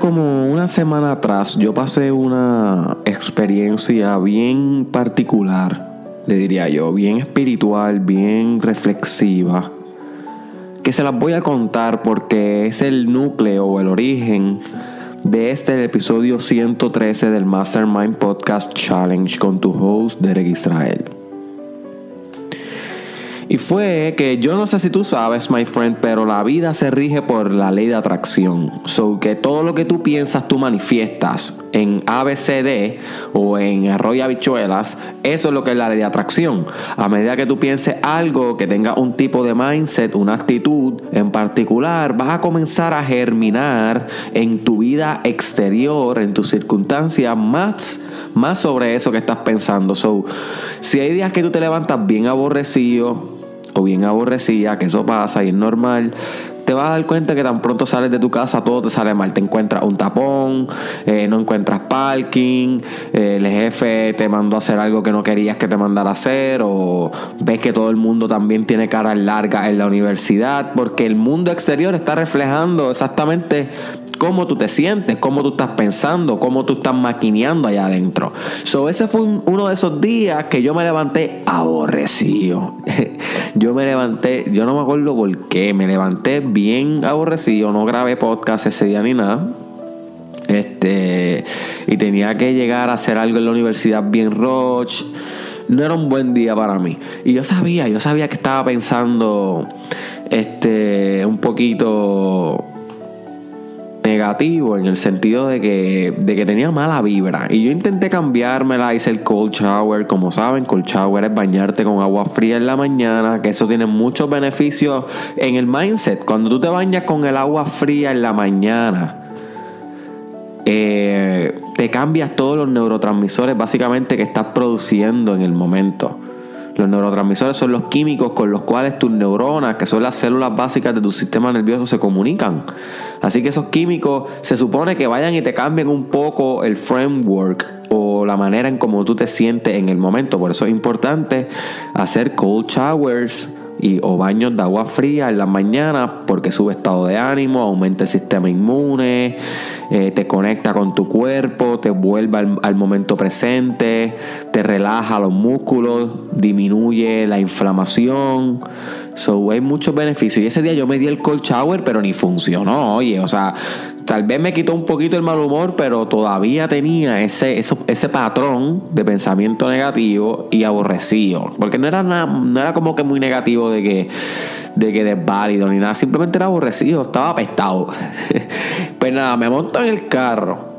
Como una semana atrás yo pasé una experiencia bien particular, le diría yo, bien espiritual, bien reflexiva, que se las voy a contar porque es el núcleo o el origen de este episodio 113 del Mastermind Podcast Challenge con tu host Derek Israel. Y fue que yo no sé si tú sabes, my friend, pero la vida se rige por la ley de atracción. So que todo lo que tú piensas, tú manifiestas en ABCD o en arroyo habichuelas, eso es lo que es la ley de atracción. A medida que tú pienses algo que tenga un tipo de mindset, una actitud en particular, vas a comenzar a germinar en tu vida exterior, en tus circunstancias, más, más sobre eso que estás pensando. So, si hay días que tú te levantas bien aborrecido, o bien aborrecida, que eso pasa y es normal, te vas a dar cuenta que tan pronto sales de tu casa todo te sale mal. Te encuentras un tapón, eh, no encuentras parking, eh, el jefe te mandó a hacer algo que no querías que te mandara a hacer, o ves que todo el mundo también tiene caras largas en la universidad, porque el mundo exterior está reflejando exactamente cómo tú te sientes, cómo tú estás pensando, cómo tú estás maquineando allá adentro. So, ese fue uno de esos días que yo me levanté aborrecido. yo me levanté, yo no me acuerdo por qué, me levanté bien aborrecido, no grabé podcast ese día ni nada. Este, y tenía que llegar a hacer algo en la universidad bien roche. No era un buen día para mí. Y yo sabía, yo sabía que estaba pensando este un poquito negativo en el sentido de que, de que tenía mala vibra. Y yo intenté cambiármela, hice el cold shower. Como saben, cold shower es bañarte con agua fría en la mañana, que eso tiene muchos beneficios en el mindset. Cuando tú te bañas con el agua fría en la mañana, eh, te cambias todos los neurotransmisores básicamente que estás produciendo en el momento. Los neurotransmisores son los químicos con los cuales tus neuronas, que son las células básicas de tu sistema nervioso, se comunican. Así que esos químicos se supone que vayan y te cambien un poco el framework o la manera en cómo tú te sientes en el momento. Por eso es importante hacer cold showers y, o baños de agua fría en las mañanas porque sube estado de ánimo, aumenta el sistema inmune, eh, te conecta con tu cuerpo, te vuelve al, momento presente, te relaja los músculos, disminuye la inflamación. So, hay muchos beneficios. Y ese día yo me di el cold shower, pero ni funcionó, oye. O sea, tal vez me quitó un poquito el mal humor, pero todavía tenía ese, ese, patrón de pensamiento negativo y aborrecido. Porque no era, nada, no era como que muy negativo de que de que desválido ni nada, simplemente era aborrecido, estaba apestado. pues nada, me monto en el carro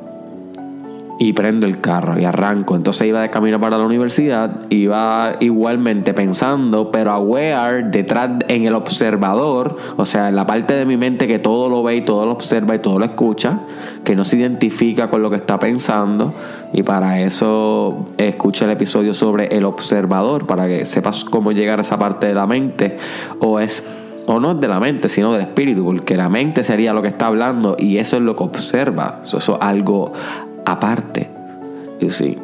y prendo el carro y arranco. Entonces iba de camino para la universidad, iba igualmente pensando, pero aware detrás en el observador, o sea, en la parte de mi mente que todo lo ve y todo lo observa y todo lo escucha, que no se identifica con lo que está pensando. Y para eso escucha el episodio sobre el observador, para que sepas cómo llegar a esa parte de la mente, o es o no es de la mente, sino del espíritu, porque la mente sería lo que está hablando y eso es lo que observa. Eso, es algo, aparte. Y sí.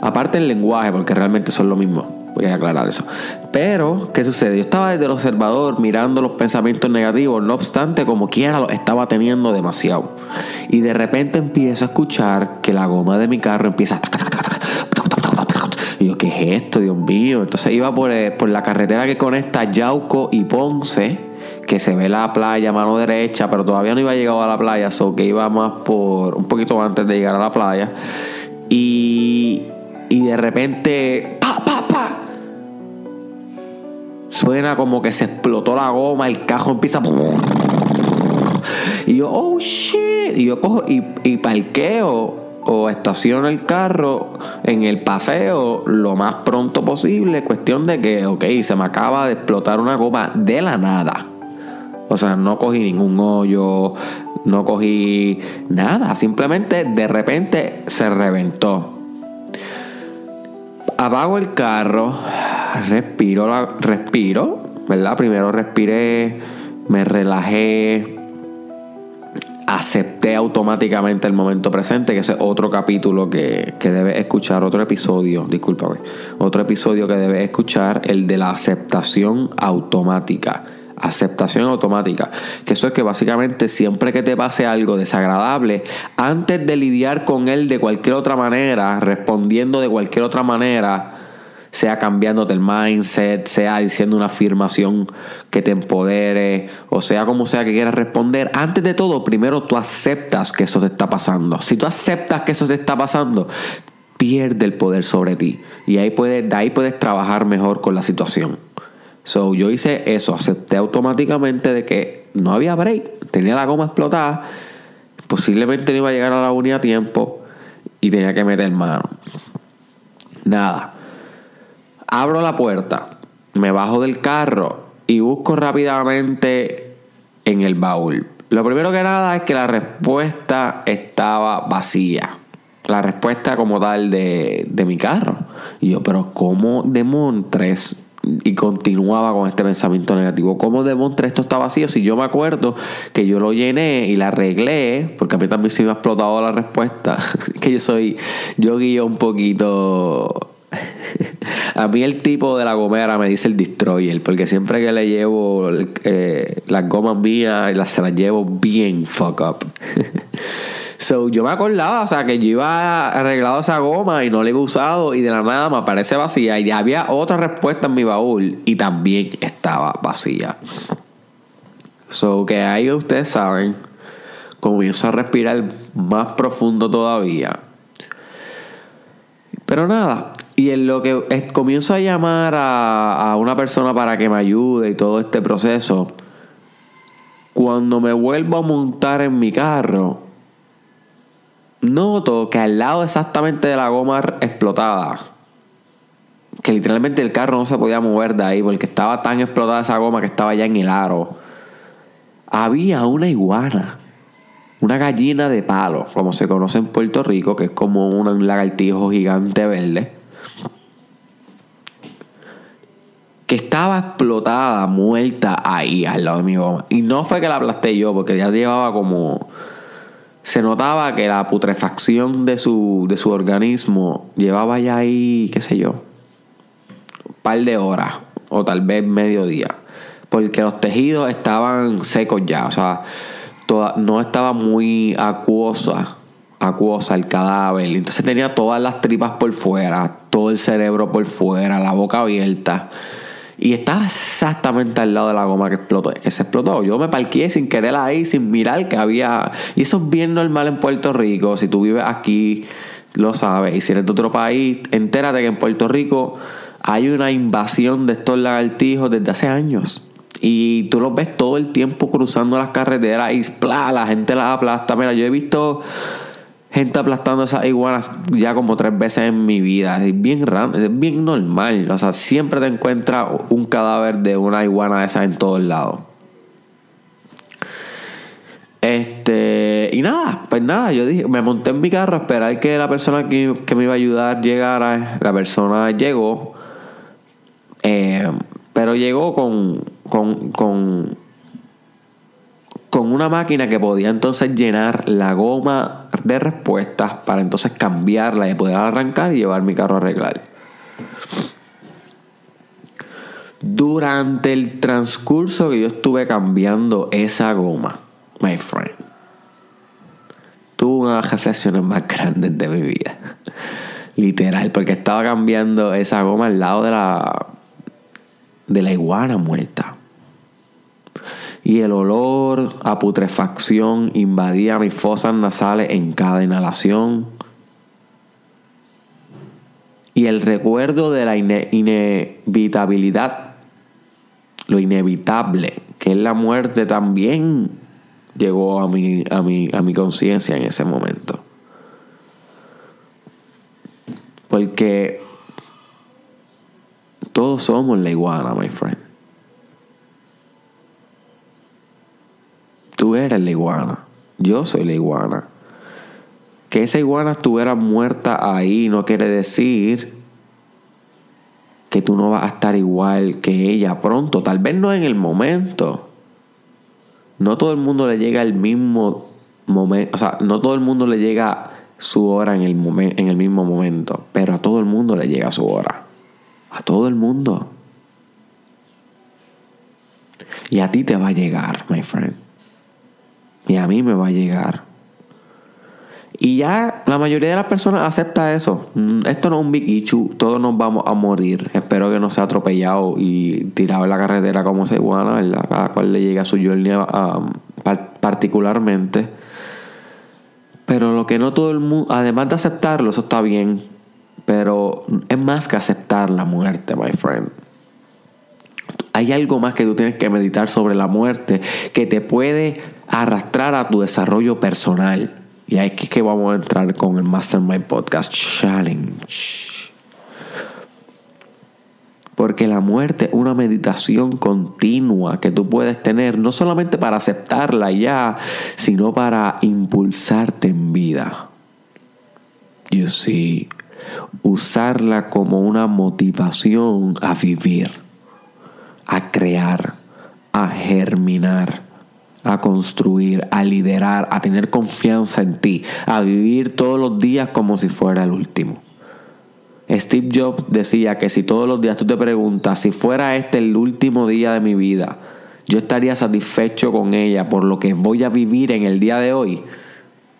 Aparte el lenguaje, porque realmente son lo mismo. Voy a aclarar eso. Pero, ¿qué sucede? Yo estaba desde el observador mirando los pensamientos negativos, no obstante, como quiera, los estaba teniendo demasiado. Y de repente empiezo a escuchar que la goma de mi carro empieza a... Y yo, ¿qué es esto, Dios mío? Entonces iba por, eh, por la carretera que conecta Yauco y Ponce que se ve la playa a mano derecha, pero todavía no iba llegado a la playa, so que iba más por un poquito antes de llegar a la playa. Y, y de repente, ¡pa, pa, pa! Suena como que se explotó la goma, el cajo empieza. Y yo, oh shit. Y yo cojo y, y parqueo o estaciono el carro en el paseo lo más pronto posible. Cuestión de que, ok, se me acaba de explotar una goma de la nada. O sea, no cogí ningún hoyo, no cogí nada. Simplemente de repente se reventó. Apago el carro, respiro, respiro, ¿verdad? Primero respiré, me relajé, acepté automáticamente el momento presente, que es otro capítulo que, que debes escuchar, otro episodio, discúlpame, otro episodio que debes escuchar, el de la aceptación automática Aceptación automática. Que eso es que básicamente siempre que te pase algo desagradable, antes de lidiar con él de cualquier otra manera, respondiendo de cualquier otra manera, sea cambiándote el mindset, sea diciendo una afirmación que te empodere, o sea como sea que quieras responder, antes de todo, primero tú aceptas que eso te está pasando. Si tú aceptas que eso te está pasando, pierde el poder sobre ti. Y ahí puedes, de ahí puedes trabajar mejor con la situación. So, yo hice eso, acepté automáticamente de que no había break, tenía la goma explotada, posiblemente no iba a llegar a la uni a tiempo y tenía que meter mano. Nada. Abro la puerta, me bajo del carro y busco rápidamente en el baúl. Lo primero que nada es que la respuesta estaba vacía la respuesta como tal de, mi carro. Y yo, pero ¿cómo demontres? Y continuaba con este pensamiento negativo. ¿Cómo demontres esto está vacío? Si yo me acuerdo que yo lo llené y la arreglé, porque a mí también se me ha explotado la respuesta, que yo soy, yo guío un poquito a mí el tipo de la gomera me dice el destroyer, porque siempre que le llevo eh, las gomas mías, se las llevo bien fuck up. So, yo me acordaba, o sea, que yo iba arreglado esa goma y no la iba usado y de la nada me aparece vacía y había otra respuesta en mi baúl y también estaba vacía. So, que ahí ustedes saben, comienzo a respirar más profundo todavía. Pero nada, y en lo que comienzo a llamar a, a una persona para que me ayude y todo este proceso, cuando me vuelvo a montar en mi carro, noto que al lado exactamente de la goma explotada, que literalmente el carro no se podía mover de ahí porque estaba tan explotada esa goma que estaba ya en el aro, había una iguana, una gallina de palo, como se conoce en Puerto Rico, que es como un lagartijo gigante verde, que estaba explotada, muerta ahí al lado de mi goma. Y no fue que la aplasté yo, porque ya llevaba como se notaba que la putrefacción de su, de su organismo llevaba ya ahí, qué sé yo, un par de horas o tal vez medio día. Porque los tejidos estaban secos ya, o sea, no estaba muy acuosa, acuosa el cadáver. Entonces tenía todas las tripas por fuera, todo el cerebro por fuera, la boca abierta. Y estaba exactamente al lado de la goma que explotó, que se explotó. Yo me parqué sin querer ahí, sin mirar que había. Y eso es bien normal en Puerto Rico. Si tú vives aquí, lo sabes. Y si eres de otro país, entérate que en Puerto Rico hay una invasión de estos lagartijos desde hace años. Y tú los ves todo el tiempo cruzando las carreteras y la gente las aplasta. Mira, yo he visto gente aplastando esas iguanas ya como tres veces en mi vida. Es bien, es bien normal. O sea, siempre te encuentras un cadáver de una iguana de esas en todos lados. Este, y nada, pues nada, yo dije, me monté en mi carro a esperar que la persona que, me iba a ayudar llegara. La persona llegó, eh, pero llegó con, con con una máquina que podía entonces llenar la goma de respuestas para entonces cambiarla y poder arrancar y llevar mi carro a arreglar. Durante el transcurso que yo estuve cambiando esa goma, my friend, tuve unas reflexiones más grandes de mi vida. Literal, porque estaba cambiando esa goma al lado de la de la iguana muerta y el olor a putrefacción invadía mis fosas nasales en cada inhalación. Y el recuerdo de la inevitabilidad, lo inevitable, que es la muerte, también llegó a mi, a mi, a mi conciencia en ese momento. Porque todos somos la iguana, my friend. Tú eres la iguana. Yo soy la iguana. Que esa iguana estuviera muerta ahí no quiere decir que tú no vas a estar igual que ella pronto. Tal vez no en el momento. No todo el mundo le llega el mismo momento. O sea, no todo el mundo le llega su hora en el, en el mismo momento. Pero a todo el mundo le llega su hora. A todo el mundo. Y a ti te va a llegar, my friend. Y a mí me va a llegar. Y ya la mayoría de las personas acepta eso. Mm, esto no es un big issue. Todos nos vamos a morir. Espero que no sea atropellado y tirado en la carretera como se iguana, ¿verdad? Cada cual le llega a su journey particularmente. Pero lo que no todo el mundo, además de aceptarlo, eso está bien. Pero es más que aceptar la muerte, my friend. Hay algo más que tú tienes que meditar sobre la muerte que te puede arrastrar a tu desarrollo personal. Y aquí es que vamos a entrar con el Mastermind Podcast Challenge. Porque la muerte es una meditación continua que tú puedes tener, no solamente para aceptarla ya, sino para impulsarte en vida. You see, usarla como una motivación a vivir, a crear, a germinar, a construir, a liderar, a tener confianza en ti, a vivir todos los días como si fuera el último. Steve Jobs decía que si todos los días tú te preguntas si fuera este el último día de mi vida, yo estaría satisfecho con ella por lo que voy a vivir en el día de hoy.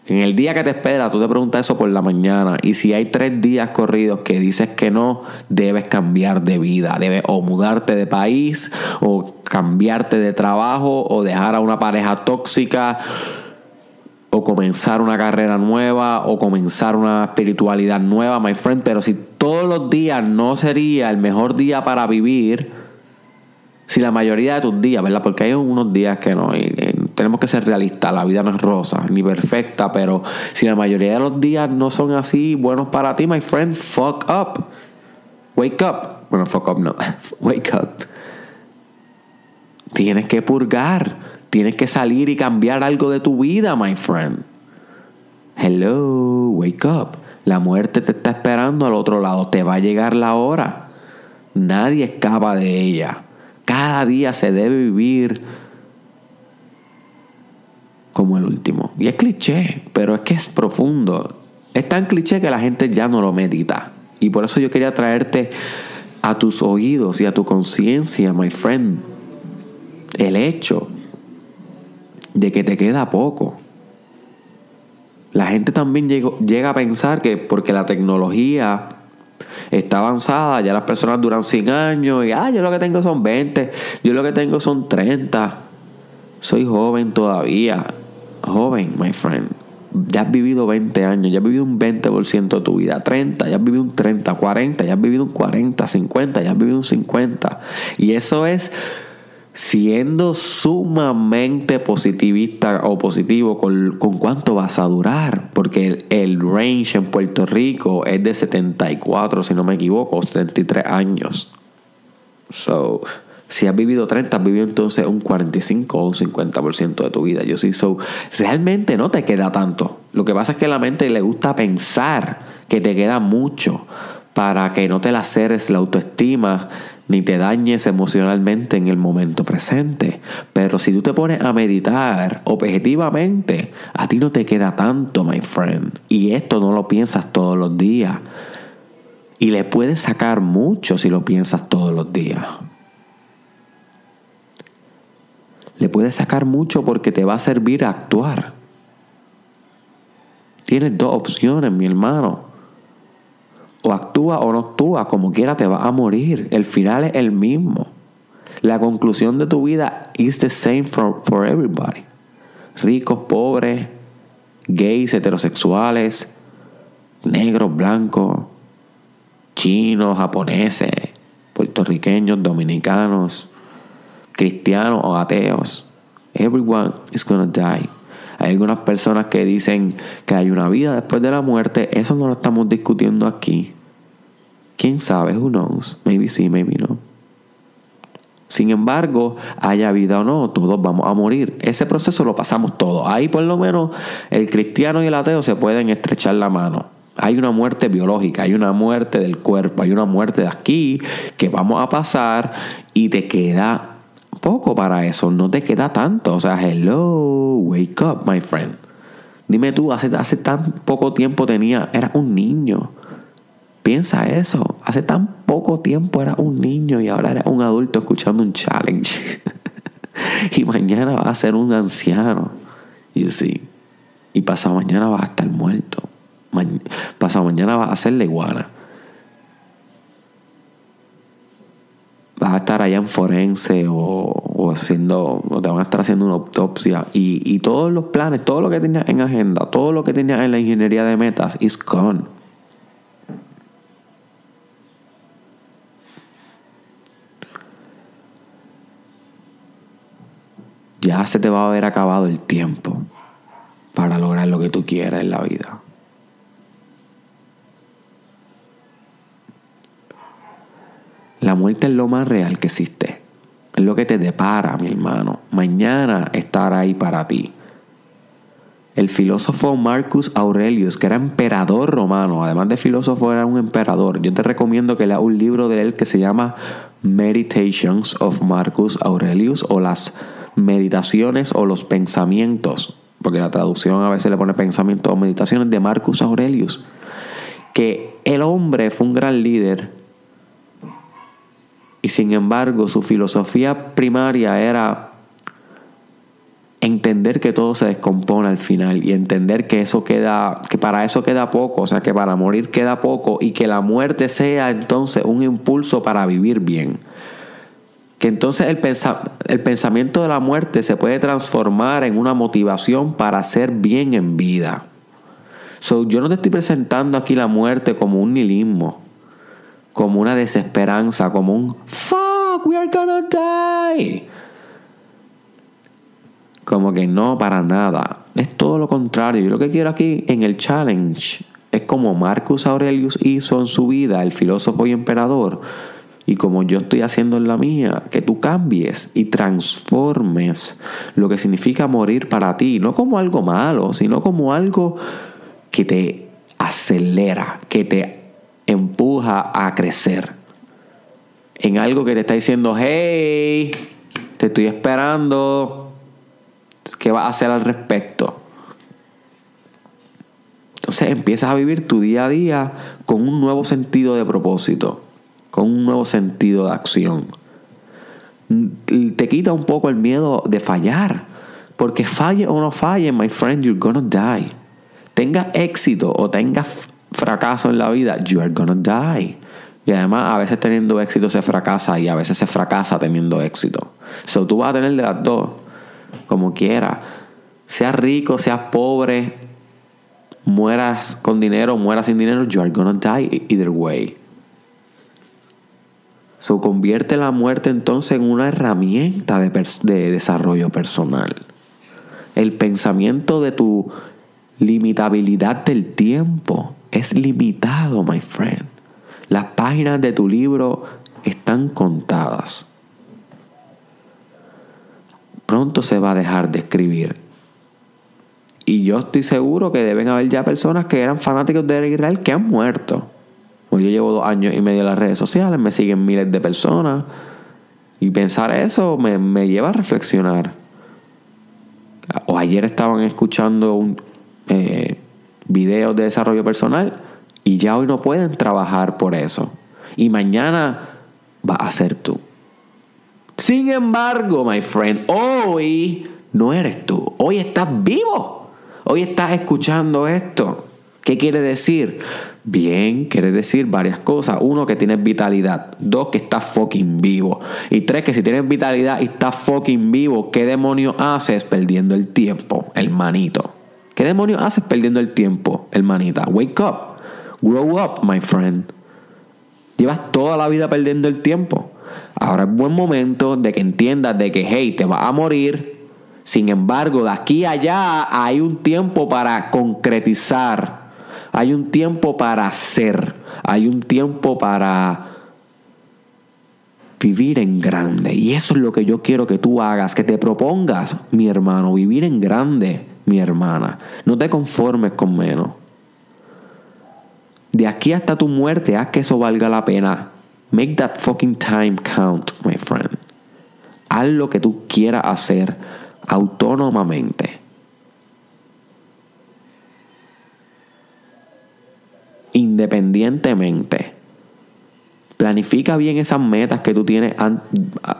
En el día que te espera, tú te preguntas eso por la mañana. Y si hay tres días corridos que dices que no, debes cambiar de vida. Debes o mudarte de país, o cambiarte de trabajo, o dejar a una pareja tóxica, o comenzar una carrera nueva, o comenzar una espiritualidad nueva, my friend. Pero si todos los días no sería el mejor día para vivir, si la mayoría de tus días, ¿verdad? Porque hay unos días que no, tenemos que ser realistas, la vida no es rosa ni perfecta, pero si la mayoría de los días no son así buenos para ti, my friend, fuck up. Wake up. Bueno, fuck up no, wake up. Tienes que purgar, tienes que salir y cambiar algo de tu vida, my friend. Hello, wake up. La muerte te está esperando al otro lado, te va a llegar la hora. Nadie escapa de ella. Cada día se debe vivir como el último. Y es cliché, pero es que es profundo. Es tan cliché que la gente ya no lo medita. Y por eso yo quería traerte a tus oídos y a tu conciencia, my friend, el hecho de que te queda poco. La gente también llega a pensar que porque la tecnología está avanzada, ya las personas duran 100 años y, ah, yo lo que tengo son 20, yo lo que tengo son 30. Soy joven todavía, joven, my friend. Ya has vivido 20 años, ya has vivido un 20% de tu vida, 30, ya has vivido un 30, 40, ya has vivido un 40, 50, ya has vivido un 50. Y eso es siendo sumamente positivista o positivo con, cuánto vas a durar, porque el, range en Puerto Rico es de 74, si no me equivoco, 73 años. So, si has vivido 30, has vivido entonces un 45 o un 50% de tu vida. Yo sí, so, realmente no te queda tanto. Lo que pasa es que a la mente le gusta pensar que te queda mucho para que no te laceres la autoestima ni te dañes emocionalmente en el momento presente. Pero si tú te pones a meditar objetivamente, a ti no te queda tanto, my friend. Y esto no lo piensas todos los días. Y le puedes sacar mucho si lo piensas todos los días. Le puedes sacar mucho porque te va a servir a actuar. Tienes dos opciones, mi hermano o actúa o no actúa, como quiera te va a morir. El final es el mismo. La conclusión de tu vida is the same for, for everybody. Ricos, pobres, gays, heterosexuales, negros, blancos, chinos, japoneses, puertorriqueños, dominicanos, cristianos o ateos. Everyone is gonna die. Hay algunas personas que dicen que hay una vida después de la muerte. Eso no lo estamos discutiendo aquí. ¿Quién sabe? Who knows? Maybe sí, maybe no. Sin embargo, haya vida o no, todos vamos a morir. Ese proceso lo pasamos todos. Ahí por lo menos el cristiano y el ateo se pueden estrechar la mano. Hay una muerte biológica, hay una muerte del cuerpo, hay una muerte de aquí que vamos a pasar y te queda poco para eso, no te queda tanto. O sea, hello, wake up, my friend. Dime tú, hace, hace tan poco tiempo tenía, era un niño. Piensa eso. Hace tan poco tiempo era un niño y ahora eres un adulto escuchando un challenge. y mañana vas a ser un anciano. You see. Y pasado mañana vas a estar muerto. pasado mañana vas a ser la iguana. Vas a estar allá en forense o, haciendo, o te van a estar haciendo una autopsia y, todos los planes, todo lo que tenías en agenda, todo lo que tenías en la ingeniería de metas is gone. Ya se te va a haber acabado el tiempo para lograr lo que tú quieras en la vida. La muerte es lo más real que existe. Es lo que te depara, mi hermano. Mañana estará ahí para ti. El filósofo Marcus Aurelius, que era emperador romano, además de filósofo era un emperador. Yo te recomiendo que leas un libro de él que se llama Meditations of Marcus Aurelius o las meditaciones o los pensamientos, porque la traducción a veces le pone pensamientos o meditaciones de Marcus Aurelius, que el hombre fue un gran líder y sin embargo su filosofía primaria era entender que todo se descompone al final y entender que eso queda que para eso queda poco, o sea, que para morir queda poco y que la muerte sea entonces un impulso para vivir bien. Que entonces el, el pensamiento de la muerte se puede transformar en una motivación para hacer bien en vida. So, yo no te estoy presentando aquí la muerte como un nihilismo como una desesperanza, como un fuck, we are gonna die. Como que no, para nada. Es todo lo contrario. Yo lo que quiero aquí en el challenge es como Marcus Aurelius hizo en su vida, el filósofo y emperador, y como yo estoy haciendo en la mía, que tú cambies y transformes lo que significa morir para ti, no como algo malo, sino como algo que te acelera, que te a crecer. En algo que te está diciendo, hey, te estoy esperando. ¿Qué vas a hacer al respecto? Entonces empiezas a vivir tu día a día con un nuevo sentido de propósito, con un nuevo sentido de acción. Te quita un poco el miedo de fallar, porque falle o no falle, my friend, you're gonna die. Tenga éxito o tenga fracaso en la vida, you are gonna die. Y además, a veces teniendo éxito se fracasa y a veces se fracasa teniendo éxito. So tú vas a tener de las dos, como quieras. Seas rico, seas pobre, mueras con dinero, mueras sin dinero, you are gonna die either way. So convierte la muerte entonces en una herramienta de, de desarrollo personal. El pensamiento de tu limitabilidad del tiempo es limitado, my friend. Las páginas de tu libro están contadas. Pronto se va a dejar de escribir. Y yo estoy seguro que deben haber ya personas que eran fanáticos de Israel que han muerto. Pues yo llevo dos años y medio en las redes sociales, me siguen miles de personas. Y pensar eso me, lleva a reflexionar. O ayer estaban escuchando un, eh, videos de desarrollo personal y ya hoy no pueden trabajar por eso. Y mañana va a ser tú. Sin embargo, my friend, hoy no eres tú. Hoy estás vivo. Hoy estás escuchando esto. ¿Qué quiere decir? Bien, quiere decir varias cosas. Uno, que tienes vitalidad. Dos, que estás fucking vivo. Y tres, que si tienes vitalidad y estás fucking vivo, ¿qué demonio haces perdiendo el tiempo, hermanito? ¿Qué demonios haces perdiendo el tiempo, hermanita? Wake up. Grow up, my friend. Llevas toda la vida perdiendo el tiempo. Ahora es buen momento de que entiendas de que, hey, te vas a morir. Sin embargo, de aquí a allá hay un tiempo para concretizar. Hay un tiempo para hacer. Hay un tiempo para vivir en grande. Y eso es lo que yo quiero que tú hagas, que te propongas, mi hermano, vivir en grande mi hermana. No te conformes con menos. De aquí hasta tu muerte, haz que eso valga la pena. Make that fucking time count, my friend. Haz lo que tú quieras hacer autónomamente. Independientemente. Planifica bien esas metas que tú tienes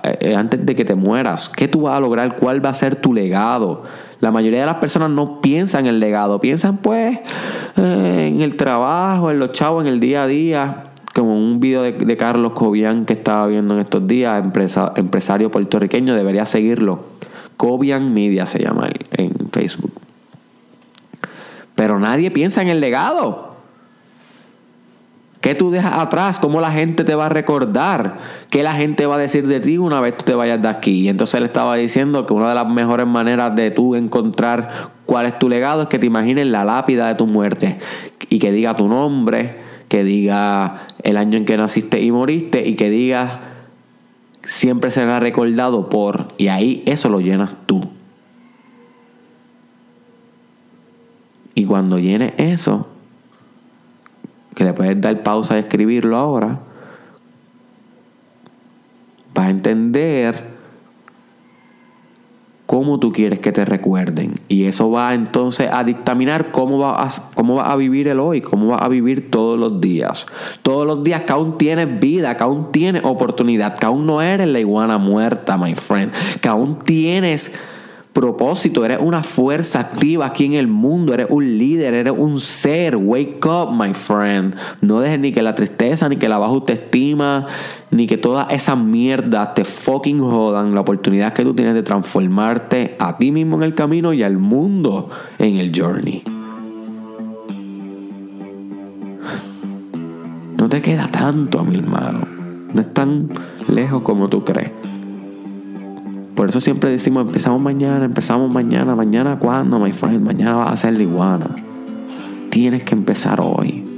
eh, antes de que te mueras. ¿Qué tú vas a lograr? ¿Cuál va a ser tu legado? La mayoría de las personas no piensan en el legado, piensan pues eh, en el trabajo, en los chavos, en el día a día. Como un video de, Carlos Cobian que estaba viendo en estos días, empresario puertorriqueño, debería seguirlo. Cobian Media se llama en Facebook. Pero nadie piensa en el legado. ¿Qué tú dejas atrás? ¿Cómo la gente te va a recordar? ¿Qué la gente va a decir de ti una vez tú te vayas de aquí? Y entonces él estaba diciendo que una de las mejores maneras de tú encontrar cuál es tu legado es que te imagines la lápida de tu muerte y que diga tu nombre, que diga el año en que naciste y moriste y que diga siempre será recordado por y ahí eso lo llenas tú. Y cuando llenes eso, que le puedes dar pausa y escribirlo ahora, vas a entender cómo tú quieres que te recuerden. Y eso va entonces a dictaminar cómo vas cómo va a vivir el hoy, cómo vas a vivir todos los días. Todos los días que aún tienes vida, que aún tienes oportunidad, que aún no eres la iguana muerta, my friend, que aún tienes propósito, eres una fuerza activa aquí en el mundo, eres un líder, eres un ser. Wake up, my friend. No dejes ni que la tristeza, ni que la baja autoestima, ni que toda esa mierda te fucking jodan la oportunidad que tú tienes de transformarte a ti mismo en el camino y al mundo en el journey. No te queda tanto, mi hermano. No es tan lejos como tú crees. Por eso siempre decimos, empezamos mañana, empezamos mañana, mañana cuándo, my friend, mañana va a ser la iguana. Tienes que empezar hoy.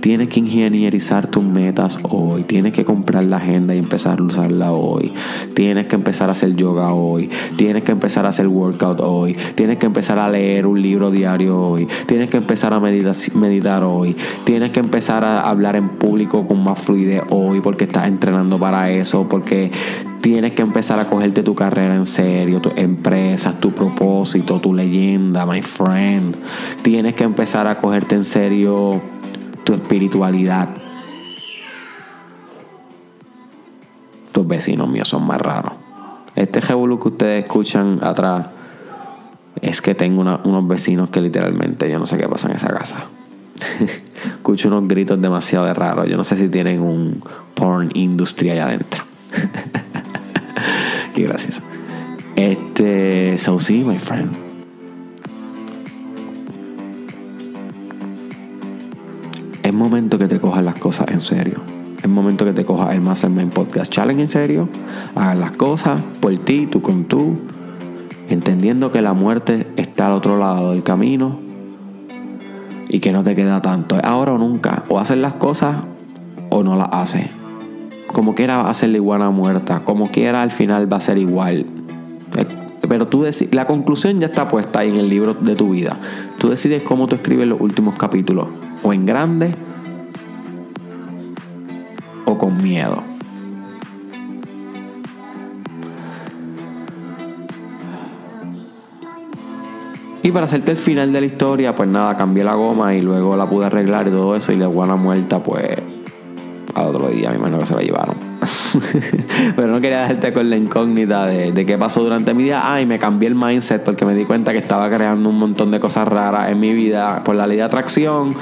Tienes que ingenierizar tus metas hoy. Tienes que comprar la agenda y empezar a usarla hoy. Tienes que empezar a hacer yoga hoy. Tienes que empezar a hacer workout hoy. Tienes que empezar a leer un libro diario hoy. Tienes que empezar a meditar, hoy. Tienes que empezar a hablar en público con más fluidez hoy porque estás entrenando para eso. Porque tienes que empezar a cogerte tu carrera en serio, tus empresas, tu propósito, tu leyenda, my friend. Tienes que empezar a cogerte en serio tu espiritualidad. Tus vecinos míos son más raros. Este revolú que ustedes escuchan atrás es que tengo unos vecinos que literalmente yo no sé qué pasa en esa casa. Escucho unos gritos demasiado raros. Yo no sé si tienen un porn industry allá adentro. Qué gracias. Este, so sí, my friend. Momento que te cojas las cosas en serio. Es momento que te cojas el Mastermind Podcast Challenge en serio. Hagas las cosas por ti, tú con tú. Entendiendo que la muerte está al otro lado del camino. Y que no te queda tanto. ahora o nunca. O haces las cosas o no las haces. Como quiera hacer la iguana muerta. Como quiera al final va a ser igual. Eh, pero tú decides, la conclusión ya está puesta ahí en el libro de tu vida. Tú decides cómo tú escribes los últimos capítulos o en grande o con miedo. Y para hacerte el final de la historia, pues nada, cambié la goma y luego la pude arreglar y todo eso. Y la guana muerta, pues al otro día, mi hermano que se la llevaron. Pero no quería dejarte con la incógnita de, qué pasó durante mi día. Ay, me cambié el mindset porque me di cuenta que estaba creando un montón de cosas raras en mi vida por la ley de atracción.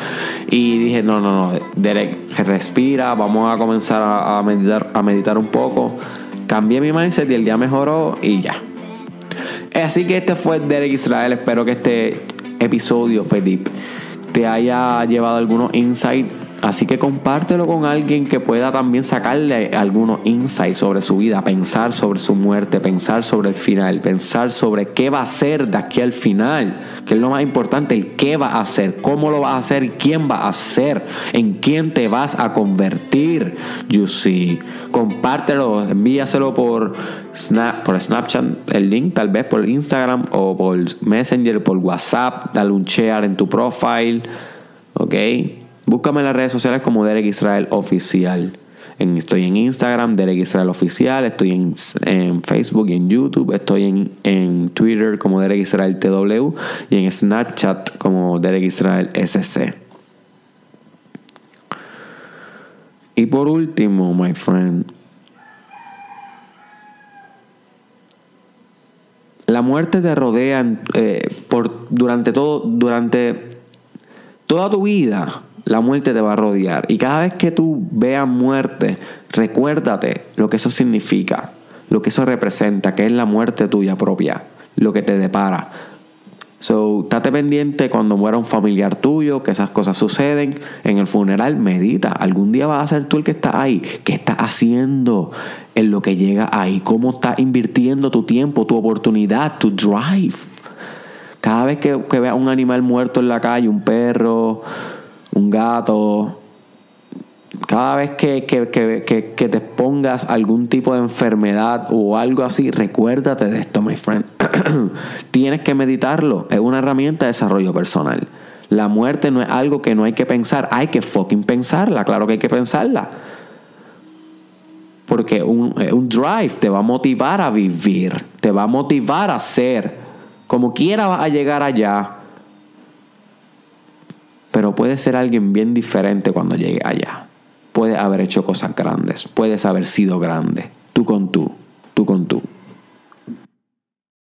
Y dije, no, no, no, Derek, respira, vamos a comenzar a, meditar, a meditar un poco. Cambié mi mindset y el día mejoró y ya. Así que este fue Derek Israel. Espero que este episodio, Fedip, te haya llevado algunos insights Así que compártelo con alguien que pueda también sacarle algunos insights sobre su vida, pensar sobre su muerte, pensar sobre el final, pensar sobre qué va a hacer de aquí al final, que es lo más importante, el qué va a hacer, cómo lo vas a hacer, quién va a hacer, en quién te vas a convertir. You see, compártelo, envíaselo por, Snap, por Snapchat, el link tal vez por Instagram o por Messenger, por WhatsApp, dale un share en tu profile, ¿ok? Búscame en las redes sociales como Derek Israel Oficial. estoy en Instagram, Derek Israel Oficial. Estoy en, Facebook y en YouTube. Estoy en, Twitter como Derek Israel TW. Y en Snapchat como Derek Israel SC. Y por último, my friend, la muerte te rodea eh, por, durante todo, durante toda tu vida. La muerte te va a rodear. Y cada vez que tú veas muerte, recuérdate lo que eso significa, lo que eso representa, que es la muerte tuya propia, lo que te depara. So, estate pendiente cuando muera un familiar tuyo, que esas cosas suceden. En el funeral, medita. Algún día vas a ser tú el que está ahí. ¿Qué estás haciendo en lo que llega ahí? ¿Cómo estás invirtiendo tu tiempo, tu oportunidad, tu drive? Cada vez que, que veas un animal muerto en la calle, un perro, un gato, cada vez que, te pongas algún tipo de enfermedad o algo así, recuérdate de esto, my friend. Tienes que meditarlo. Es una herramienta de desarrollo personal. La muerte no es algo que no hay que pensar. Hay que fucking pensarla. Claro que hay que pensarla. Porque un, un drive te va a motivar a vivir. Te va a motivar a ser. Como quiera a llegar allá. Pero puedes ser alguien bien diferente cuando llegue allá. Puedes haber hecho cosas grandes, puedes haber sido grande, tú con tú, tú con tú.